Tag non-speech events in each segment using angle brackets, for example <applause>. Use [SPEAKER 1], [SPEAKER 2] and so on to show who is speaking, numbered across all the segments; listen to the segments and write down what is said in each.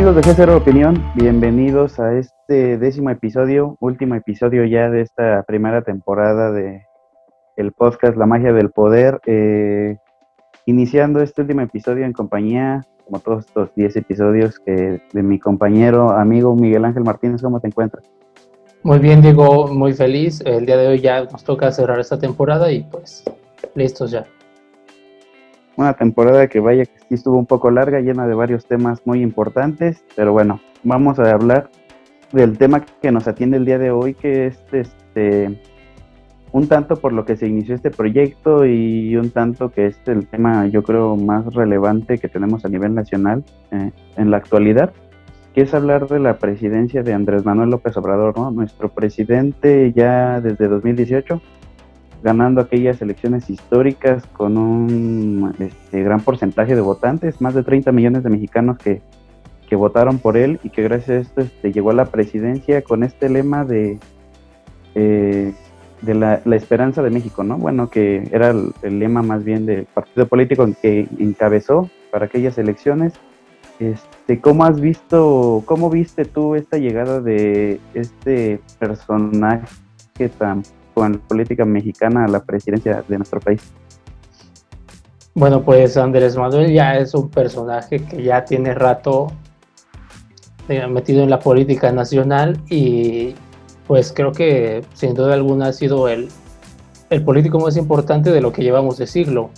[SPEAKER 1] amigos de G0 Opinión? Bienvenidos a este décimo episodio, último episodio ya de esta primera temporada de el podcast La Magia del Poder. Eh, iniciando este último episodio en compañía, como todos estos 10 episodios, que de mi compañero, amigo Miguel Ángel Martínez, ¿cómo te encuentras?
[SPEAKER 2] Muy bien, Diego, muy feliz. El día de hoy ya nos toca cerrar esta temporada y pues listos ya
[SPEAKER 1] una temporada que vaya que sí estuvo un poco larga, llena de varios temas muy importantes, pero bueno, vamos a hablar del tema que nos atiende el día de hoy, que es este un tanto por lo que se inició este proyecto y un tanto que es el tema yo creo más relevante que tenemos a nivel nacional eh, en la actualidad, que es hablar de la presidencia de Andrés Manuel López Obrador, ¿no? Nuestro presidente ya desde 2018 ganando aquellas elecciones históricas con un este, gran porcentaje de votantes, más de 30 millones de mexicanos que, votaron por él y que gracias a esto este, llegó a la presidencia con este lema de, eh, de la, esperanza de México, ¿no? Bueno, que era el, lema más bien del partido político que encabezó para aquellas elecciones. Este, ¿Cómo has visto, cómo viste tú esta llegada de este personaje tan con la política mexicana a la presidencia de nuestro país?
[SPEAKER 2] Bueno, pues Andrés Manuel ya es un personaje que ya tiene rato eh, metido en la política nacional y pues creo que sin duda alguna ha sido el, el político más importante de lo que llevamos de siglo.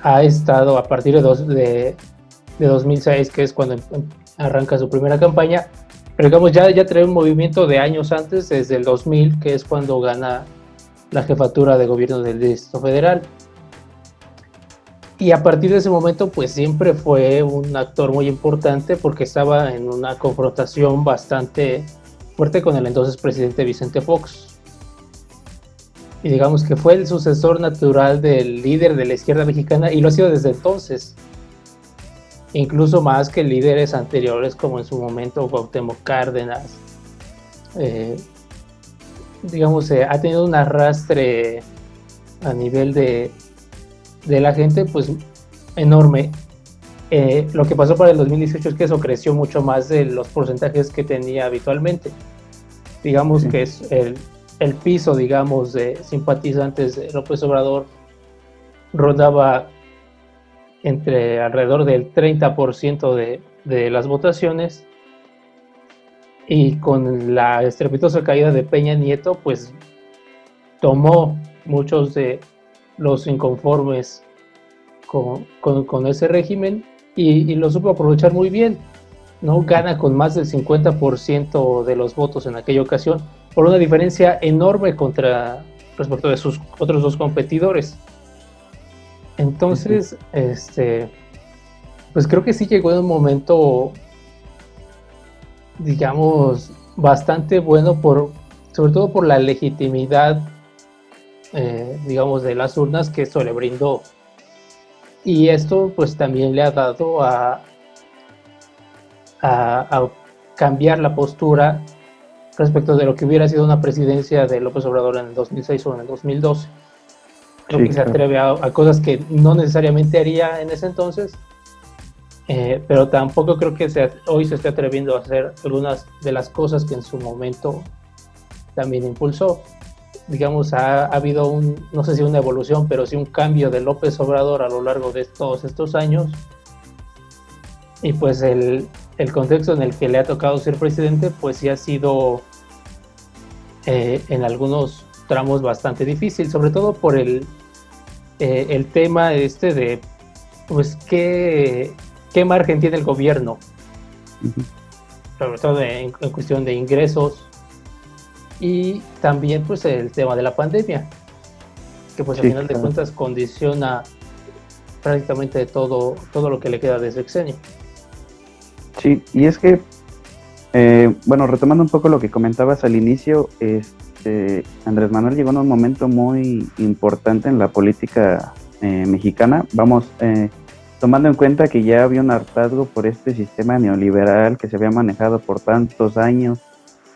[SPEAKER 2] Ha estado a partir de, dos, de, de 2006, que es cuando arranca su primera campaña, pero digamos, ya, ya trae un movimiento de años antes, desde el 2000, que es cuando gana la jefatura de gobierno del Distrito Federal. Y a partir de ese momento, pues siempre fue un actor muy importante porque estaba en una confrontación bastante fuerte con el entonces presidente Vicente Fox. Y digamos que fue el sucesor natural del líder de la izquierda mexicana y lo ha sido desde entonces incluso más que líderes anteriores como en su momento Cuauhtémoc Cárdenas. Eh, digamos, eh, ha tenido un arrastre a nivel de, de la gente, pues enorme. Eh, lo que pasó para el 2018 es que eso creció mucho más de los porcentajes que tenía habitualmente. Digamos que es el, el, piso, digamos, de simpatizantes de López Obrador rondaba entre alrededor del 30% de, las votaciones y con la estrepitosa caída de Peña Nieto, pues tomó muchos de los inconformes con, con, ese régimen y, y, lo supo aprovechar muy bien. ¿no? Gana con más del 50% de los votos en aquella ocasión, por una diferencia enorme contra respecto de sus otros dos competidores. Entonces, este, pues creo que sí llegó en un momento, digamos, bastante bueno por, sobre todo por la legitimidad, eh, digamos, de las urnas que eso le brindó. Y esto, pues, también le ha dado a, a, a cambiar la postura respecto de lo que hubiera sido una presidencia de López Obrador en el 2006 o en el 2012 Creo que se atreve a, cosas que no necesariamente haría en ese entonces, eh, pero tampoco creo que hoy se esté atreviendo a hacer algunas de las cosas que en su momento también impulsó. Digamos, ha, habido un, no sé si una evolución, pero sí un cambio de López Obrador a lo largo de todos estos años. Y pues el, el contexto en el que le ha tocado ser presidente, pues sí ha sido eh, en algunos tramos bastante difícil, sobre todo por el, eh, el tema este de, pues, ¿qué, qué margen tiene el gobierno, sobre todo en, cuestión de ingresos. Y también pues el tema de la pandemia, que pues al final de cuentas condiciona prácticamente todo, todo lo que le queda de sexenio.
[SPEAKER 1] Sí, y es que, eh, bueno, retomando un poco lo que comentabas al inicio, es Andrés Manuel llegó en un momento muy importante en la política eh, mexicana. Vamos, eh, tomando en cuenta que ya había un hartazgo por este sistema neoliberal que se había manejado por tantos años,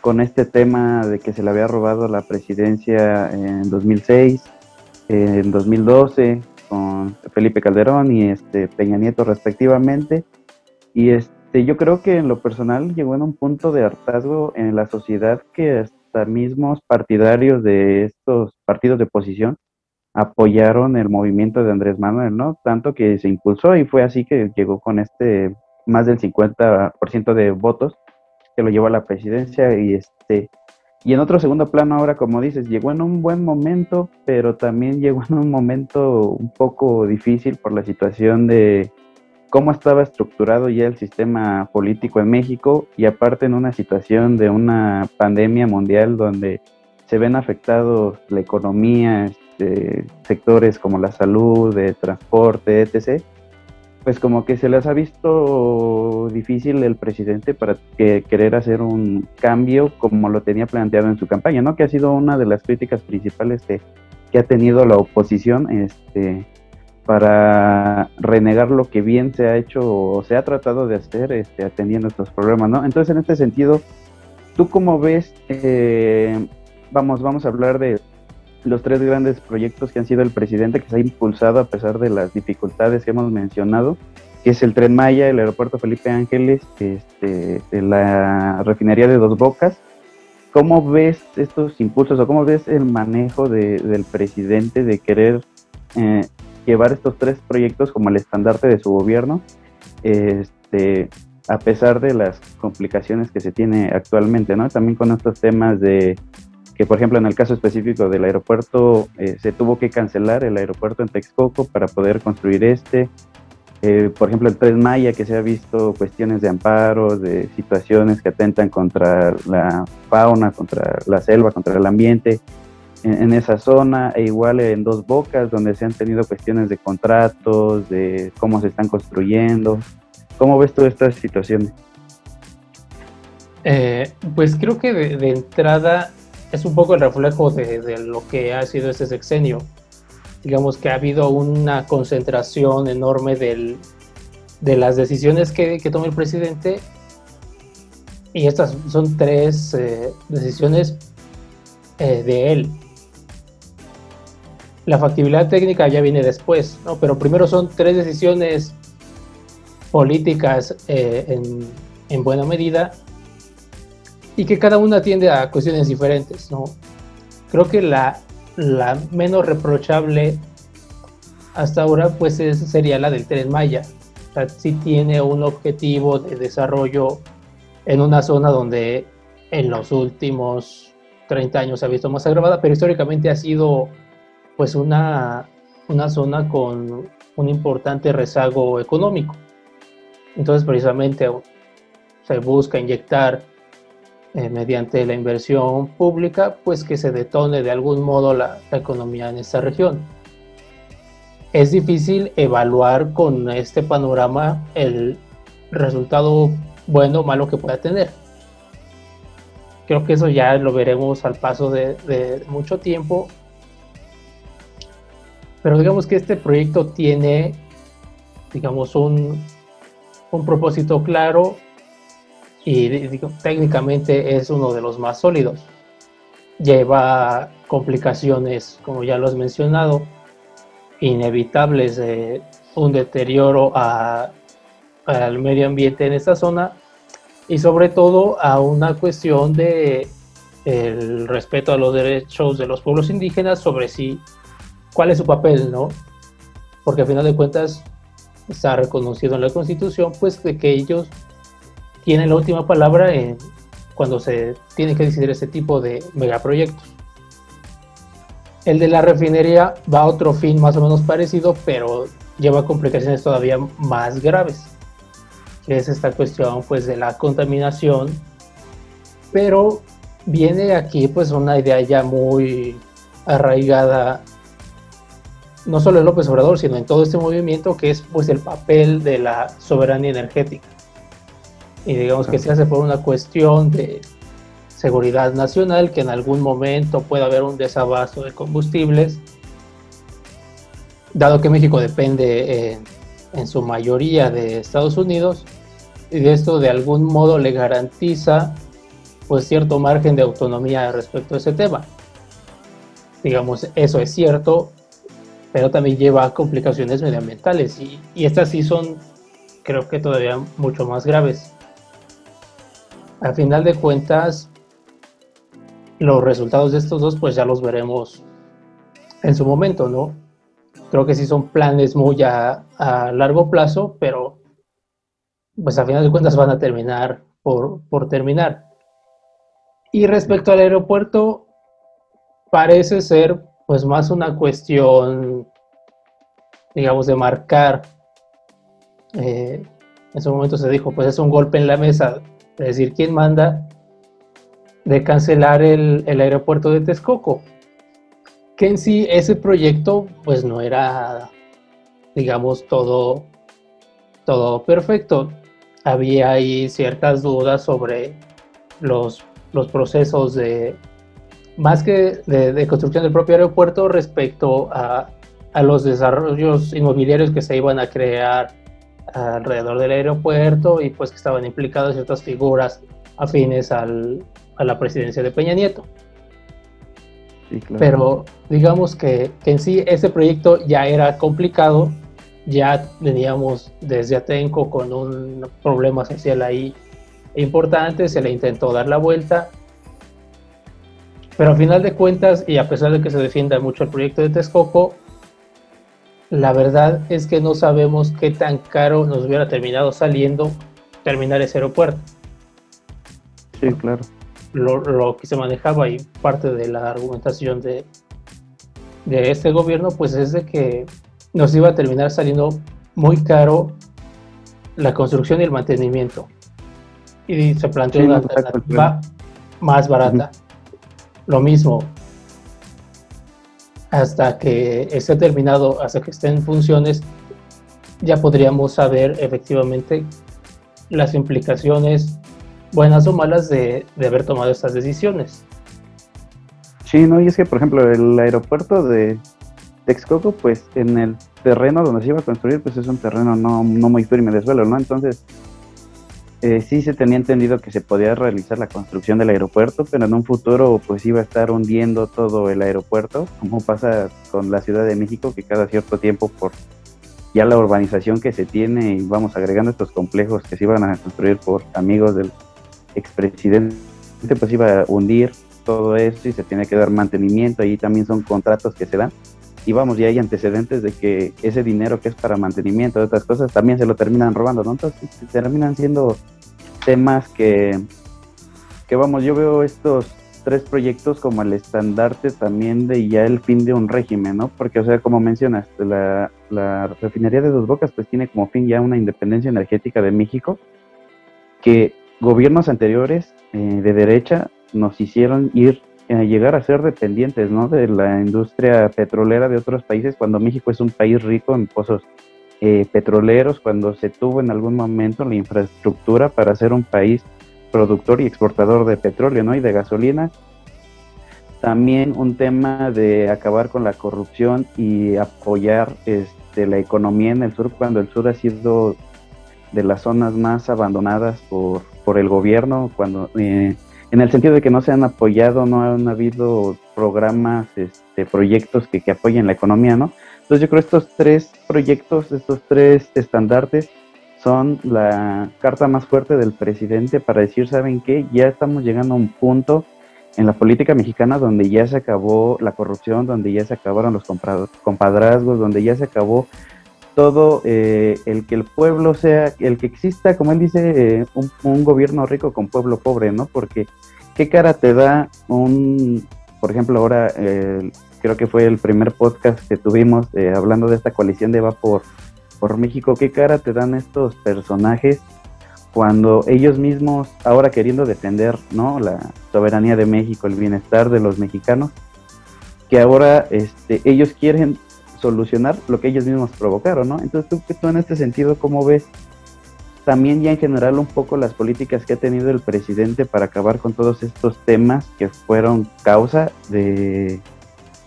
[SPEAKER 1] con este tema de que se le había robado la presidencia en 2006, en 2012, con Felipe Calderón y este Peña Nieto respectivamente. Y, este, yo creo que en lo personal llegó en un punto de hartazgo en la sociedad que hasta mismos partidarios de estos partidos de oposición apoyaron el movimiento de Andrés Manuel, ¿no? Tanto que se impulsó y fue así que llegó con este más del 50% de votos que lo llevó a la presidencia y este y en otro segundo plano ahora como dices llegó en un buen momento pero también llegó en un momento un poco difícil por la situación de cómo estaba estructurado ya el sistema político en México y aparte en una situación de una pandemia mundial donde se ven afectados la economía, este, sectores como la salud, de transporte, etc pues como que se les ha visto difícil el presidente para que, querer hacer un cambio como lo tenía planteado en su campaña, ¿no? Que ha sido una de las críticas principales que, ha tenido la oposición este, para renegar lo que bien se ha hecho o se ha tratado de hacer este, atendiendo estos problemas, ¿no? Entonces, en este sentido, ¿tú cómo ves, eh, vamos, vamos a hablar de los tres grandes proyectos que han sido el presidente que se ha impulsado a pesar de las dificultades que hemos mencionado, que es el Tren Maya, el Aeropuerto Felipe Ángeles, este, la refinería de Dos Bocas. ¿Cómo ves estos impulsos o cómo ves el manejo del presidente de querer eh, llevar estos tres proyectos como el estandarte de su gobierno, este, a pesar de las complicaciones que se tiene actualmente, ¿no? También con estos temas de que por ejemplo en el caso específico del aeropuerto eh, se tuvo que cancelar el aeropuerto en Texcoco para poder construir este. Eh, por ejemplo, el Tren Maya, que se ha visto cuestiones de amparo, de situaciones que atentan contra la fauna, contra la selva, contra el ambiente en, esa zona, e igual en Dos Bocas, donde se han tenido cuestiones de contratos, de cómo se están construyendo. ¿Cómo ves todas estas situaciones?
[SPEAKER 2] Eh, pues creo que de entrada es un poco el reflejo de, lo que ha sido este sexenio. Digamos que ha habido una concentración enorme del, de las decisiones que, que, toma el presidente y estas son tres eh, decisiones eh, de él. La factibilidad técnica ya viene después, ¿no? pero primero son tres decisiones políticas eh, en, en buena medida y que cada una atiende a cuestiones diferentes, ¿no? Creo que la, la menos reprochable hasta ahora pues sería la del Tren Maya. O sea, sí tiene un objetivo de desarrollo en una zona donde en los últimos 30 años se ha visto más agravada, pero históricamente ha sido pues una, una zona con un importante rezago económico. Entonces precisamente se busca inyectar eh, mediante la inversión pública, pues que se detone de algún modo la, economía en esta región. Es difícil evaluar con este panorama el resultado bueno o malo que pueda tener. Creo que eso ya lo veremos al paso de, mucho tiempo. Pero digamos que este proyecto tiene, digamos, un, un propósito claro y técnicamente es uno de los más sólidos. Lleva complicaciones, como ya lo has mencionado, inevitables un deterioro al medio ambiente en esta zona y sobre todo a una cuestión de el respeto a los derechos de los pueblos indígenas sobre si cuál es su papel, ¿no? Porque al final de cuentas está reconocido en la Constitución, pues de que ellos tiene la última palabra en, cuando se tiene que decidir este tipo de megaproyectos. El de la refinería va a otro fin más o menos parecido, pero lleva complicaciones todavía más graves, que es esta cuestión pues de la contaminación, pero viene aquí pues una idea ya muy arraigada no solo en López Obrador, sino en todo este movimiento que es pues el papel de la soberanía energética y digamos que se hace por una cuestión de seguridad nacional, que en algún momento pueda haber un desabasto de combustibles, dado que México depende eh, en su mayoría de Estados Unidos, y de esto de algún modo le garantiza pues cierto margen de autonomía respecto a ese tema. Digamos, eso es cierto, pero también lleva a complicaciones medioambientales y, y estas sí son creo que todavía mucho más graves. A final de cuentas, los resultados de estos dos, pues ya los veremos en su momento, ¿no? Creo que sí son planes muy a, largo plazo, pero pues a final de cuentas van a terminar por, por terminar. Y respecto al aeropuerto, parece ser pues más una cuestión, digamos, de marcar. Eh, en su momento se dijo, pues es un golpe en la mesa, es decir, ¿quién manda de cancelar el, aeropuerto de Texcoco? Que en sí ese proyecto pues no era, digamos, todo, todo perfecto. Había ahí ciertas dudas sobre los, los procesos de, más que de, construcción del propio aeropuerto respecto a, a, los desarrollos inmobiliarios que se iban a crear alrededor del aeropuerto y pues que estaban implicadas ciertas figuras afines al, a la presidencia de Peña Nieto. Pero digamos que, que, en sí ese proyecto ya era complicado, ya teníamos desde Atenco con un problema social ahí importante, se le intentó dar la vuelta pero a final de cuentas, y a pesar de que se defienda mucho el proyecto de Texcoco, la verdad es que no sabemos qué tan caro nos hubiera terminado saliendo terminar ese aeropuerto.
[SPEAKER 1] Sí, claro.
[SPEAKER 2] Lo, que se manejaba y parte de la argumentación de, de este gobierno, pues es de que nos iba a terminar saliendo muy caro la construcción y el mantenimiento. Y se planteó una alternativa más barata lo mismo, hasta que esté terminado, hasta que esté en funciones, ya podríamos saber efectivamente las implicaciones buenas o malas de, haber tomado estas decisiones.
[SPEAKER 1] Sí, no, y es que, por ejemplo, el aeropuerto de Texcoco, pues en el terreno donde se iba a construir, pues es un terreno no, no muy firme de suelo, ¿no? Entonces, eh, sí se tenía entendido que se podía realizar la construcción del aeropuerto, pero en un futuro pues iba a estar hundiendo todo el aeropuerto, como pasa con la Ciudad de México, que cada cierto tiempo por ya la urbanización que se tiene y vamos agregando estos complejos que se iban a construir por amigos del expresidente, pues iba a hundir todo esto y se tiene que dar mantenimiento, ahí también son contratos que se dan y vamos, ya hay antecedentes de que ese dinero que es para mantenimiento de otras cosas también se lo terminan robando, ¿no? Entonces terminan siendo temas que, que vamos, yo veo estos tres proyectos como el estandarte también de ya el fin de un régimen, ¿no? Porque, o sea, como mencionas, la, la refinería de Dos Bocas pues tiene como fin ya una independencia energética de México que gobiernos anteriores eh, de derecha nos hicieron ir llegar a ser dependientes ¿no? de la industria petrolera de otros países cuando México es un país rico en pozos eh, petroleros, cuando se tuvo en algún momento la infraestructura para ser un país productor y exportador de petróleo ¿no? y de gasolina. También un tema de acabar con la corrupción y apoyar este, la economía en el sur cuando el sur ha sido de las zonas más abandonadas por, por el gobierno, cuando eh, en el sentido de que no se han apoyado, no han habido programas, este, proyectos que, que apoyen la economía, ¿no? Entonces yo creo que estos tres proyectos, estos tres estandartes son la carta más fuerte del presidente para decir, ¿saben qué? Ya estamos llegando a un punto en la política mexicana donde ya se acabó la corrupción, donde ya se acabaron los compadrazgos, donde ya se acabó todo eh, el que el pueblo sea, el que exista, como él dice, eh, un, gobierno rico con pueblo pobre, ¿no? Porque qué cara te da un, por ejemplo, ahora creo que fue el primer podcast que tuvimos eh, hablando de esta coalición de Va por, por México, qué cara te dan estos personajes cuando ellos mismos, ahora queriendo defender, ¿no? La soberanía de México, el bienestar de los mexicanos, que ahora este, ellos quieren solucionar lo que ellos mismos provocaron, ¿no? Entonces tú, tú en este sentido, ¿cómo ves también ya en general un poco las políticas que ha tenido el presidente para acabar con todos estos temas que fueron causa de,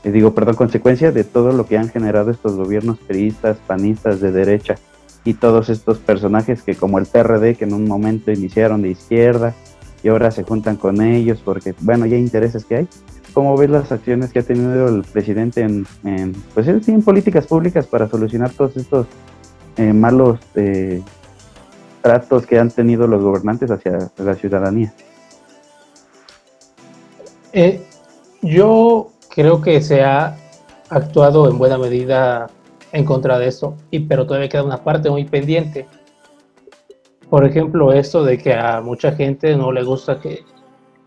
[SPEAKER 1] eh, digo, perdón, consecuencia de todo lo que han generado estos gobiernos periodistas, panistas de derecha y todos estos personajes que como el PRD que en un momento iniciaron de izquierda y ahora se juntan con ellos porque, bueno, ya hay intereses que hay. ¿Cómo ves las acciones que ha tenido el presidente en, pues en políticas públicas para solucionar todos estos eh, malos, eh, tratos que han tenido los gobernantes hacia la ciudadanía.
[SPEAKER 2] Eh, yo creo que se ha actuado en buena medida en contra de esto, y, pero todavía queda una parte muy pendiente. Por ejemplo, esto de que a mucha gente no le gusta que,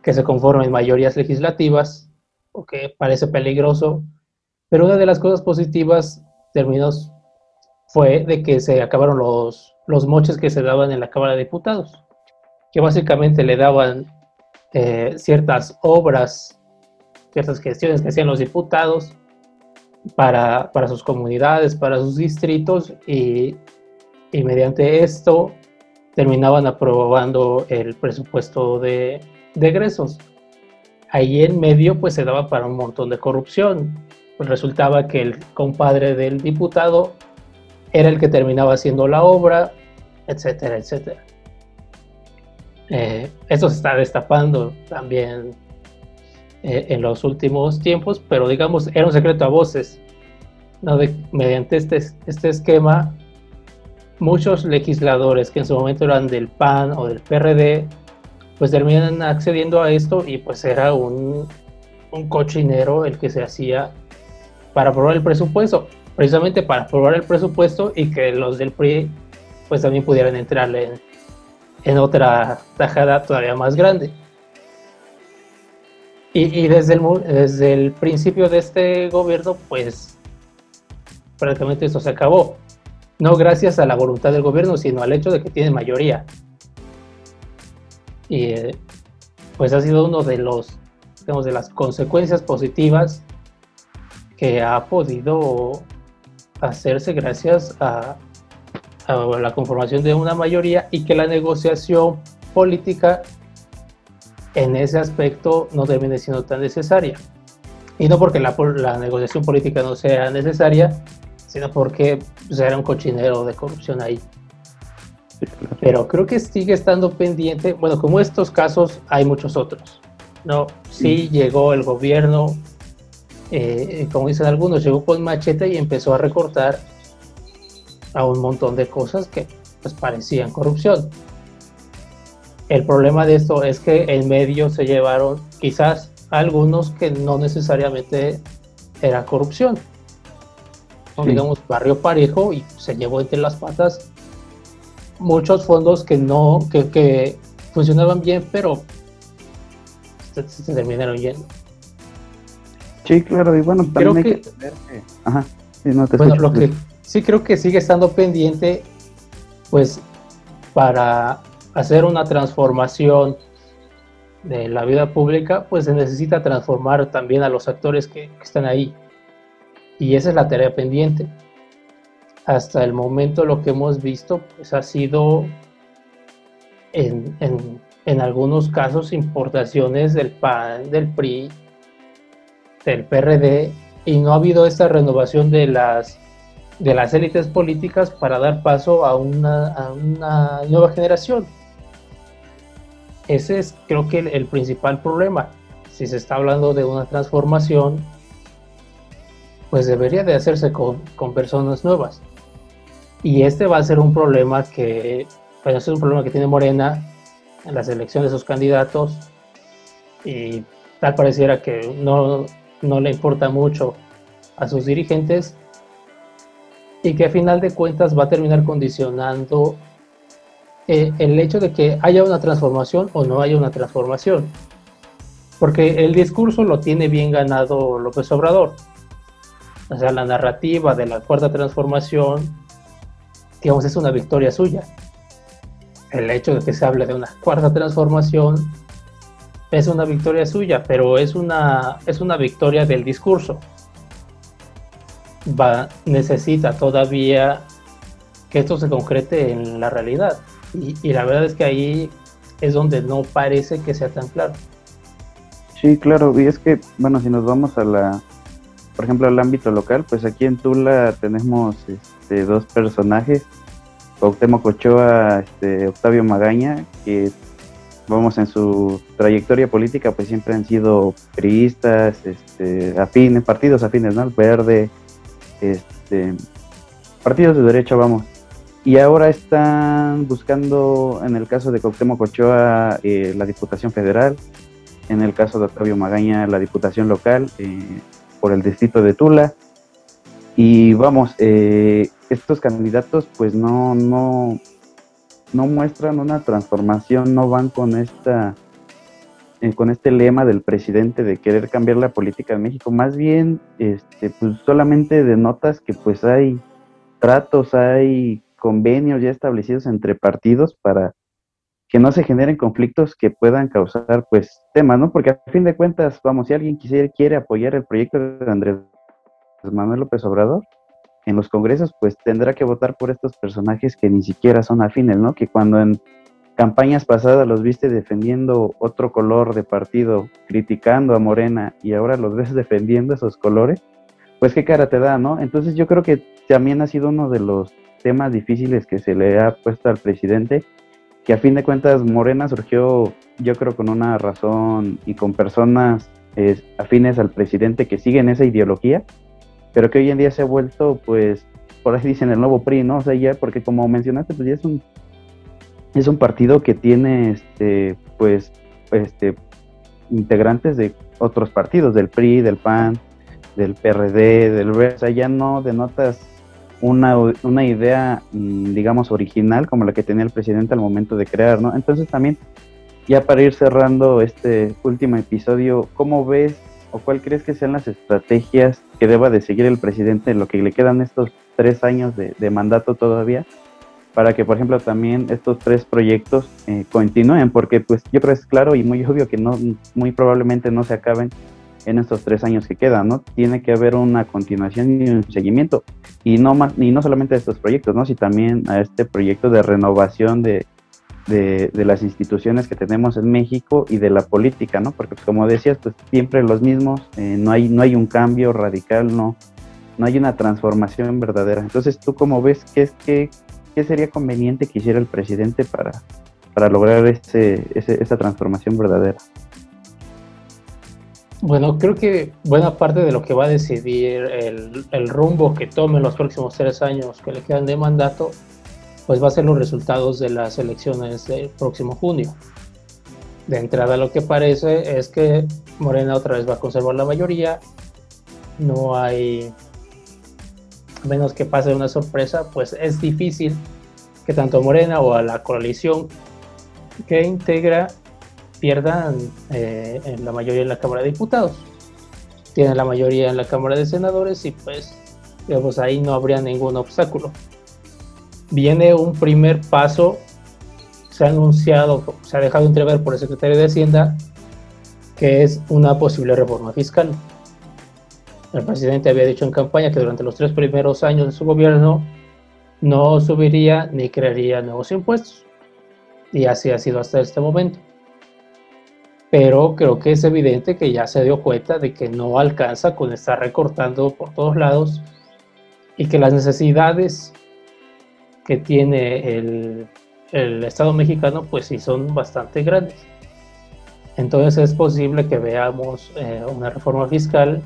[SPEAKER 2] que se conformen mayorías legislativas, o que parece peligroso, pero una de las cosas positivas términos fue de que se acabaron los, los moches que se daban en la Cámara de Diputados, que básicamente le daban eh, ciertas obras, ciertas gestiones que hacían los diputados para, para sus comunidades, para sus distritos, y, y mediante esto terminaban aprobando el presupuesto de, de. Ahí en medio pues se daba para un montón de corrupción. Pues resultaba que el compadre del diputado era el que terminaba haciendo la obra, etcétera, etcétera. Eh, esto se está destapando también eh, en los últimos tiempos, pero digamos, era un secreto a voces. mediante este, este esquema, muchos legisladores que en su momento eran del PAN o del PRD, pues terminan accediendo a esto y pues era un, un cochinero el que se hacía para aprobar el presupuesto, precisamente para aprobar el presupuesto y que los del PRI pues también pudieran entrarle en, otra tajada todavía más grande. Y, desde, el, desde el principio de este gobierno, pues prácticamente eso se acabó. No gracias a la voluntad del gobierno, sino al hecho de que tiene mayoría. Y pues ha sido uno de los, digamos, de las consecuencias positivas que ha podido hacerse gracias a, la conformación de una mayoría y que la negociación política en ese aspecto no termine siendo tan necesaria. Y no porque la negociación política no sea necesaria, sino porque pues, era un cochinero de corrupción ahí. Pero creo que sigue estando pendiente, bueno, como estos casos hay muchos otros. No, sí llegó el gobierno, eh, como dicen algunos, llegó con machete y empezó a recortar a un montón de cosas que pues parecían corrupción. El problema de esto es que en medio se llevaron quizás algunos que no necesariamente era corrupción. Digamos, barrio parejo y se llevó entre las patas muchos fondos que no, que, funcionaban bien, pero se terminaron yendo.
[SPEAKER 1] Sí, claro, y bueno, también creo hay que, Ajá,
[SPEAKER 2] sí, no te bueno, lo que sí creo que sigue estando pendiente, pues, para hacer una transformación de la vida pública, pues se necesita transformar también a los actores que, están ahí. Y esa es la tarea pendiente. Hasta el momento lo que hemos visto, pues ha sido en, en, en algunos casos importaciones del PAN, del PRI, del PRD y no ha habido esta renovación de las de las élites políticas para dar paso a una, una nueva generación. Ese es creo que el, principal problema. Si se está hablando de una transformación, pues debería de hacerse con, con personas nuevas. Y este va a ser un problema que, a ser un problema que tiene Morena en la selección de sus candidatos y tal pareciera que no, no le importa mucho a sus dirigentes y que a final de cuentas va a terminar condicionando eh, el hecho de que haya una transformación o no haya una transformación. Porque el discurso lo tiene bien ganado López Obrador. O sea, la narrativa de la cuarta transformación, digamos, es una victoria suya. El hecho de que se hable de una cuarta transformación es una victoria suya, pero es una, es una victoria del discurso. Va, necesita todavía que esto se concrete en la realidad. Y, la verdad es que ahí es donde no parece que sea tan claro.
[SPEAKER 1] Sí, claro, y es que, bueno, si nos vamos a la, por ejemplo, al ámbito local, pues aquí en Tula tenemos este, dos personajes, Cuauhtémoc Ochoa, este, Octavio Magaña, que vamos, en su trayectoria política, pues siempre han sido priistas, este, afines, partidos afines, ¿no? El verde, este, partidos de derecha, vamos. y ahora están buscando, en el caso de Cuauhtémoc Ochoa, eh, la Diputación Federal, en el caso de Octavio Magaña, la Diputación Local, eh, por el distrito de Tula. Y vamos, eh, estos candidatos pues no, no, no muestran una transformación, no van con esta con este lema del presidente de querer cambiar la política en México, más bien este, pues solamente denotas que pues hay tratos, hay convenios ya establecidos entre partidos para que no se generen conflictos que puedan causar pues temas, ¿no? Porque a fin de cuentas, vamos, si alguien quisiera, quiere apoyar el proyecto de Andrés Manuel López Obrador en los congresos, pues tendrá que votar por estos personajes que ni siquiera son afines, ¿no? Que cuando en campañas pasadas los viste defendiendo otro color de partido, criticando a Morena y ahora los ves <laughs> defendiendo esos colores, pues qué cara te da, ¿no? Entonces yo creo que también ha sido uno de los temas difíciles que se le ha puesto al presidente, que a fin de cuentas Morena surgió yo creo con una razón y con personas afines al presidente que siguen esa ideología, pero que hoy en día se ha vuelto pues por así dicen el nuevo PRI, ¿no? O sea, ya porque como mencionaste, pues ya es un es un partido que tiene este pues este integrantes de otros partidos, del PRI, del PAN, del PRD, del o sea, ya no denotas una, una idea, mm, digamos, original como la que tenía el presidente al momento de crear, ¿no? Entonces también, ya para ir cerrando este último episodio, ¿cómo ves o cuál crees que sean las estrategias que deba de seguir el presidente en lo que le quedan estos tres años de, de mandato todavía? para que, por ejemplo, también estos tres proyectos eh, continúen, porque pues yo creo que es claro y muy obvio que no, muy probablemente no se acaben en estos tres años que quedan, ¿no? Tiene que haber una continuación y un seguimiento, y no, más, y no solamente a estos proyectos, ¿no? Sino también a este proyecto de renovación de, de, las instituciones que tenemos en México y de la política, ¿no? Porque pues, como decías, pues siempre los mismos, eh, no, hay, no hay un cambio radical, no, no hay una transformación verdadera. Entonces, ¿tú cómo ves qué es que ¿qué sería conveniente que hiciera el presidente para, para lograr ese, esa transformación verdadera?
[SPEAKER 2] Bueno, creo que buena parte de lo que va a decidir el, el, rumbo que tome los próximos tres años que le quedan de mandato, pues va a ser los resultados de las elecciones del próximo junio. De entrada lo que parece es que Morena otra vez va a conservar la mayoría, no hay menos que pase una sorpresa, pues es difícil que tanto Morena o a la coalición que integra pierdan eh, en la mayoría en la Cámara de Diputados. Tienen la mayoría en la Cámara de Senadores y pues, digamos, ahí no habría ningún obstáculo. Viene un primer paso, se ha anunciado, se ha dejado entrever por el secretario de Hacienda, que es una posible reforma fiscal. El presidente había dicho en campaña que durante los tres primeros años de su gobierno no subiría ni crearía nuevos impuestos. Y así ha sido hasta este momento. Pero creo que es evidente que ya se dio cuenta de que no alcanza con estar recortando por todos lados y que las necesidades que tiene el, Estado mexicano pues sí son bastante grandes. Entonces es posible que veamos eh, una reforma fiscal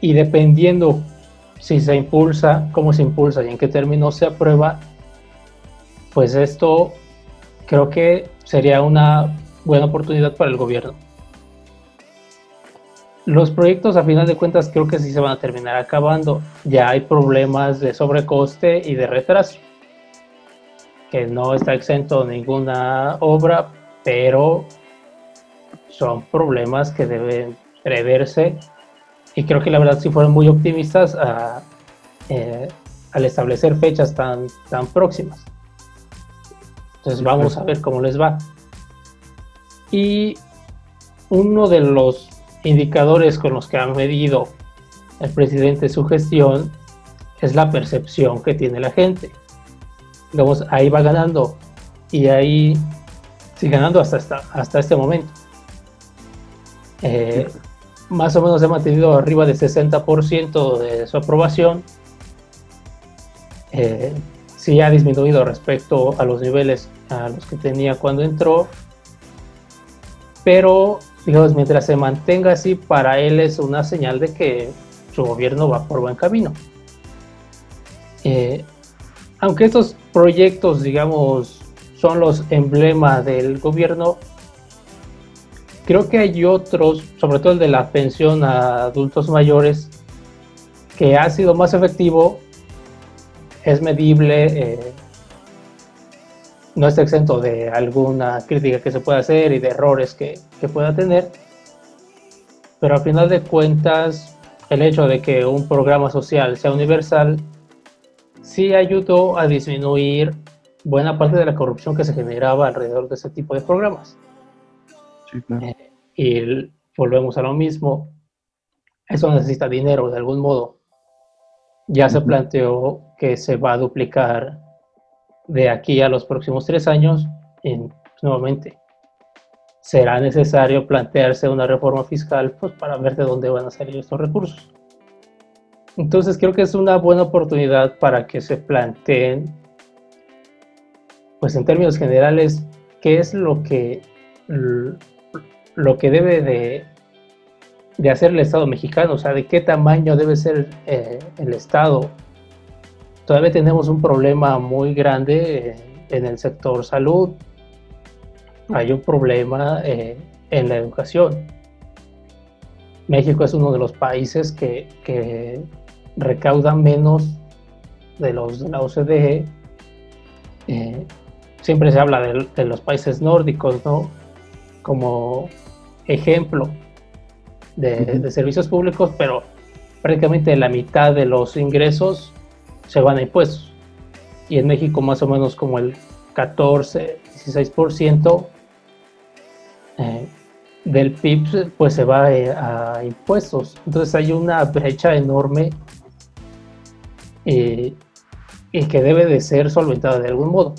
[SPEAKER 2] y dependiendo si se impulsa, cómo se impulsa y en qué términos se aprueba, pues esto creo que sería una buena oportunidad para el gobierno. Los proyectos a final de cuentas creo que sí se van a terminar acabando. Ya hay problemas de sobrecoste y de retraso, que no está exento ninguna obra, pero son problemas que deben preverse y creo que la verdad sí fueron muy optimistas eh, al establecer fechas tan, tan próximas. Entonces vamos a ver cómo les va. Y uno de los indicadores con los que ha medido el presidente su gestión es la percepción que tiene la gente. Digamos, ahí va ganando y ahí sigue ganando hasta, hasta este momento. Eh, más o menos ha mantenido arriba del 60% de su aprobación. Eh, sí ha disminuido respecto a los niveles a los que tenía cuando entró, pero digamos, mientras se mantenga así, para él es una señal de que su gobierno va por buen camino. Eh, aunque estos proyectos, digamos, son los emblemas del gobierno, creo que hay otros, sobre todo el de la pensión a adultos mayores, que ha sido más efectivo, es medible, eh, no está exento de alguna crítica que se pueda hacer y de errores que, que pueda tener, pero al final de cuentas, el hecho de que un programa social sea universal sí ayudó a disminuir buena parte de la corrupción que se generaba alrededor de ese tipo de programas. Sí, claro. Eh, y volvemos a lo mismo, eso necesita dinero de algún modo. Ya se planteó que se va a duplicar de aquí a los próximos tres años y pues, nuevamente será necesario plantearse una reforma fiscal pues, para ver de dónde van a salir estos recursos. Entonces creo que es una buena oportunidad para que se planteen, pues en términos generales, qué es lo que, lo que debe de, de hacer el Estado mexicano, o sea, de qué tamaño debe ser eh, el Estado. Todavía tenemos un problema muy grande en el sector salud, hay un problema eh, en la educación. México es uno de los países que, que recaudan menos de los de la OCDE. Eh, siempre se habla de, los países nórdicos, ¿no? Como ejemplo de, servicios públicos, pero prácticamente la mitad de los ingresos se van a impuestos. Y en México más o menos como el 14, 16% eh, del PIB pues se va eh, a impuestos. Entonces hay una brecha enorme y, que debe de ser solventada de algún modo.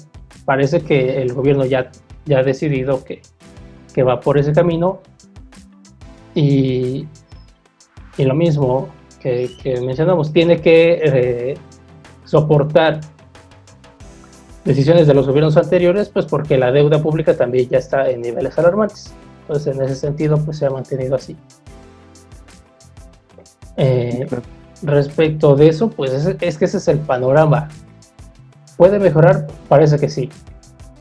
[SPEAKER 2] Parece que el gobierno ya, ya ha decidido que, que va por ese camino y, y lo mismo que, mencionamos, tiene que eh, soportar decisiones de los gobiernos anteriores, pues porque la deuda pública también ya está en niveles alarmantes. Entonces, en ese sentido, pues se ha mantenido así. Eh, respecto de eso, pues es, que ese es el panorama. ¿Puede mejorar? Parece que sí.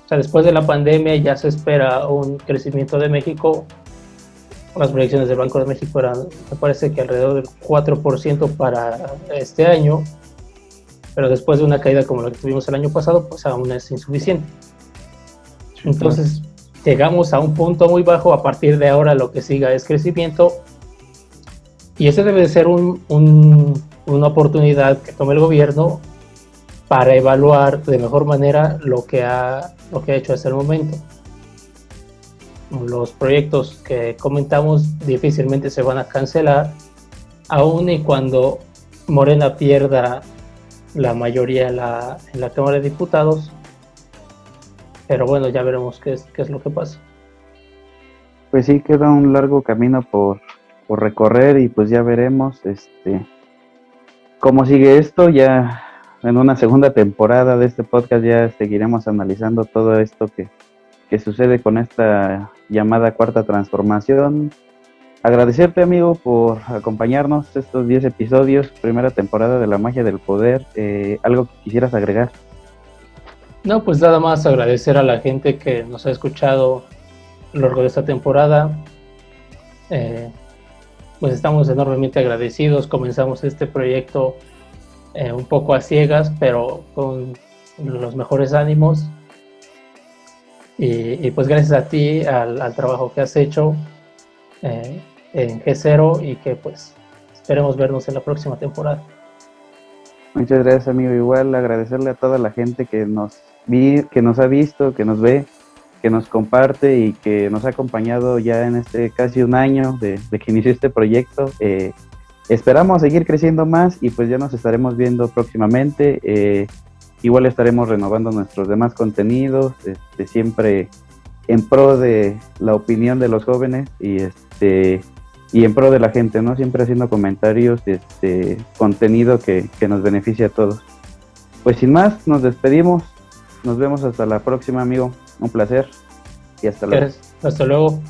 [SPEAKER 2] O sea, después de la pandemia ya se espera un crecimiento de México. Las proyecciones del Banco de México eran, me parece que alrededor del 4% para este año, pero después de una caída como la que tuvimos el año pasado, pues aún es insuficiente. Entonces, llegamos a un punto muy bajo, a partir de ahora lo que siga es crecimiento y ese debe de ser un, una oportunidad que tome el gobierno para evaluar de mejor manera lo que ha, lo que ha hecho hasta el momento. Los proyectos que comentamos difícilmente se van a cancelar, aun y cuando Morena pierda la mayoría en la, en la Cámara de Diputados. Pero bueno, ya veremos qué es, qué es lo que pasa.
[SPEAKER 1] Pues sí, queda un largo camino por, por recorrer y pues ya veremos este cómo sigue esto. Ya en una segunda temporada de este podcast ya seguiremos analizando todo esto que, que sucede con esta llamada cuarta transformación. Agradecerte amigo por acompañarnos estos 10 episodios, primera temporada de La Magia del Poder. Eh, ¿Algo que quisieras agregar?
[SPEAKER 2] No, pues nada más agradecer a la gente que nos ha escuchado a lo largo de esta temporada. Eh, pues estamos enormemente agradecidos. Comenzamos este proyecto eh, un poco a ciegas, pero con los mejores ánimos. Y, pues gracias a ti, al, trabajo que has hecho eh, en G0 y que pues esperemos vernos en la próxima temporada.
[SPEAKER 1] Muchas gracias amigo, igual agradecerle a toda la gente que nos vi, que nos ha visto, que nos ve que nos comparte y que nos ha acompañado ya en este casi un año de, que inició este proyecto. Eh, esperamos seguir creciendo más y pues ya nos estaremos viendo próximamente. Eh, igual estaremos renovando nuestros demás contenidos, este, siempre en pro de la opinión de los jóvenes y este y en pro de la gente, ¿no? Siempre haciendo comentarios, este contenido que, que nos beneficia a todos. Pues sin más, nos despedimos. Nos vemos hasta la próxima, amigo. Un placer y hasta luego.
[SPEAKER 2] Hasta luego.